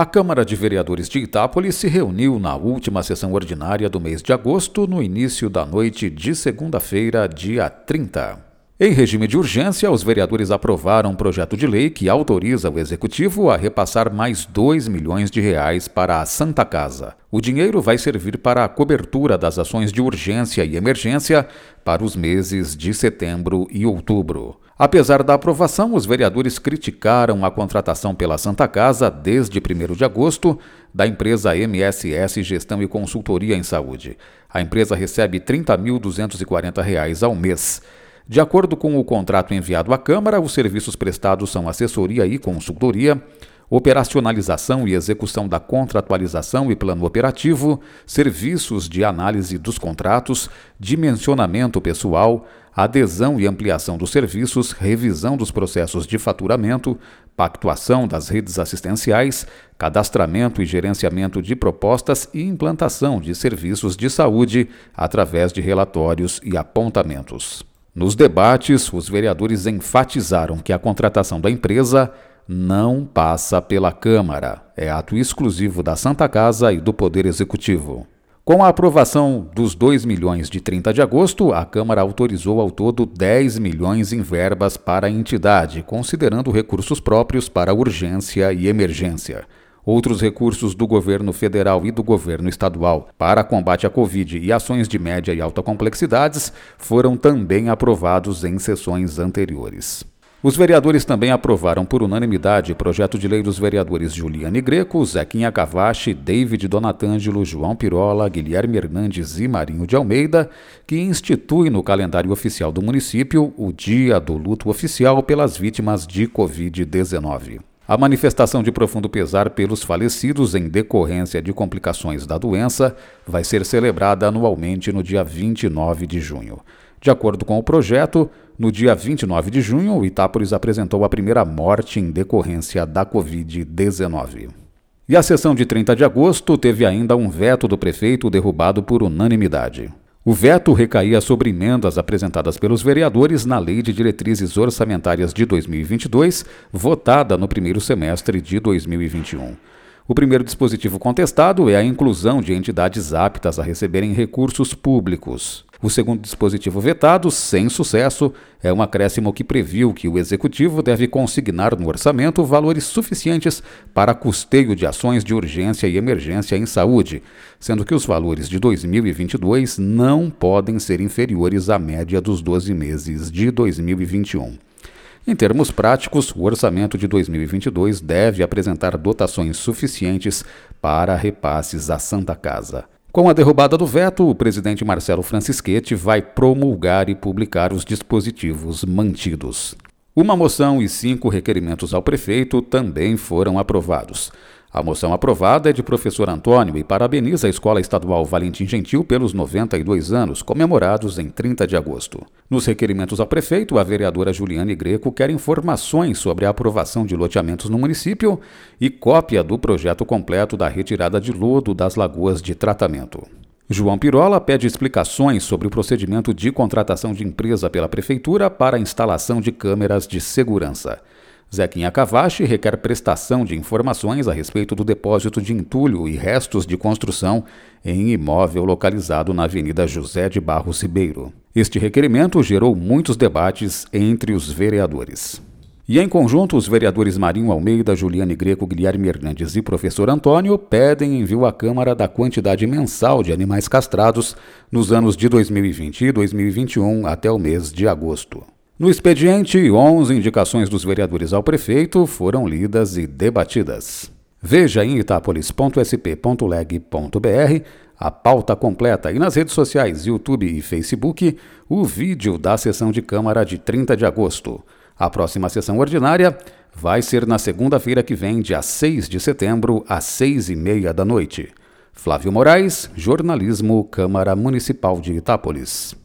A Câmara de Vereadores de Itápolis se reuniu na última sessão ordinária do mês de agosto, no início da noite de segunda-feira, dia 30. Em regime de urgência, os vereadores aprovaram um projeto de lei que autoriza o executivo a repassar mais 2 milhões de reais para a Santa Casa. O dinheiro vai servir para a cobertura das ações de urgência e emergência para os meses de setembro e outubro. Apesar da aprovação, os vereadores criticaram a contratação pela Santa Casa desde 1 de agosto da empresa MSS Gestão e Consultoria em Saúde. A empresa recebe R$ 30.240 ao mês. De acordo com o contrato enviado à Câmara, os serviços prestados são assessoria e consultoria, operacionalização e execução da contratualização e plano operativo, serviços de análise dos contratos, dimensionamento pessoal, adesão e ampliação dos serviços, revisão dos processos de faturamento, pactuação das redes assistenciais, cadastramento e gerenciamento de propostas e implantação de serviços de saúde através de relatórios e apontamentos. Nos debates, os vereadores enfatizaram que a contratação da empresa não passa pela Câmara, é ato exclusivo da Santa Casa e do Poder Executivo. Com a aprovação dos 2 milhões de 30 de agosto, a Câmara autorizou ao todo 10 milhões em verbas para a entidade, considerando recursos próprios para urgência e emergência. Outros recursos do governo federal e do governo estadual para combate à Covid e ações de média e alta complexidades foram também aprovados em sessões anteriores. Os vereadores também aprovaram por unanimidade o projeto de lei dos vereadores Juliane Greco, Zequinha Cavache, David Donatângelo, João Pirola, Guilherme Hernandes e Marinho de Almeida, que institui no calendário oficial do município o Dia do Luto Oficial pelas vítimas de Covid-19. A manifestação de profundo pesar pelos falecidos em decorrência de complicações da doença vai ser celebrada anualmente no dia 29 de junho. De acordo com o projeto, no dia 29 de junho, o Itápolis apresentou a primeira morte em decorrência da Covid-19. E a sessão de 30 de agosto teve ainda um veto do prefeito derrubado por unanimidade. O veto recaía sobre emendas apresentadas pelos vereadores na Lei de Diretrizes Orçamentárias de 2022, votada no primeiro semestre de 2021. O primeiro dispositivo contestado é a inclusão de entidades aptas a receberem recursos públicos. O segundo dispositivo vetado, sem sucesso, é um acréscimo que previu que o Executivo deve consignar no orçamento valores suficientes para custeio de ações de urgência e emergência em saúde, sendo que os valores de 2022 não podem ser inferiores à média dos 12 meses de 2021. Em termos práticos, o orçamento de 2022 deve apresentar dotações suficientes para repasses à Santa Casa. Com a derrubada do veto, o presidente Marcelo Francischetti vai promulgar e publicar os dispositivos mantidos. Uma moção e cinco requerimentos ao prefeito também foram aprovados. A moção aprovada é de professor Antônio e parabeniza a Escola Estadual Valentim Gentil pelos 92 anos, comemorados em 30 de agosto. Nos requerimentos ao prefeito, a vereadora Juliane Greco quer informações sobre a aprovação de loteamentos no município e cópia do projeto completo da retirada de lodo das lagoas de tratamento. João Pirola pede explicações sobre o procedimento de contratação de empresa pela Prefeitura para a instalação de câmeras de segurança. Zequinha Cavache requer prestação de informações a respeito do depósito de entulho e restos de construção em imóvel localizado na Avenida José de Barros Ribeiro. Este requerimento gerou muitos debates entre os vereadores. E em conjunto, os vereadores Marinho Almeida, Juliane Greco, Guilherme Hernandes e professor Antônio pedem envio à Câmara da quantidade mensal de animais castrados nos anos de 2020 e 2021 até o mês de agosto. No expediente, 11 indicações dos vereadores ao prefeito foram lidas e debatidas. Veja em itapolis.sp.leg.br a pauta completa e nas redes sociais YouTube e Facebook o vídeo da sessão de Câmara de 30 de agosto. A próxima sessão ordinária vai ser na segunda-feira que vem, dia 6 de setembro, às seis e meia da noite. Flávio Moraes, Jornalismo, Câmara Municipal de Itápolis.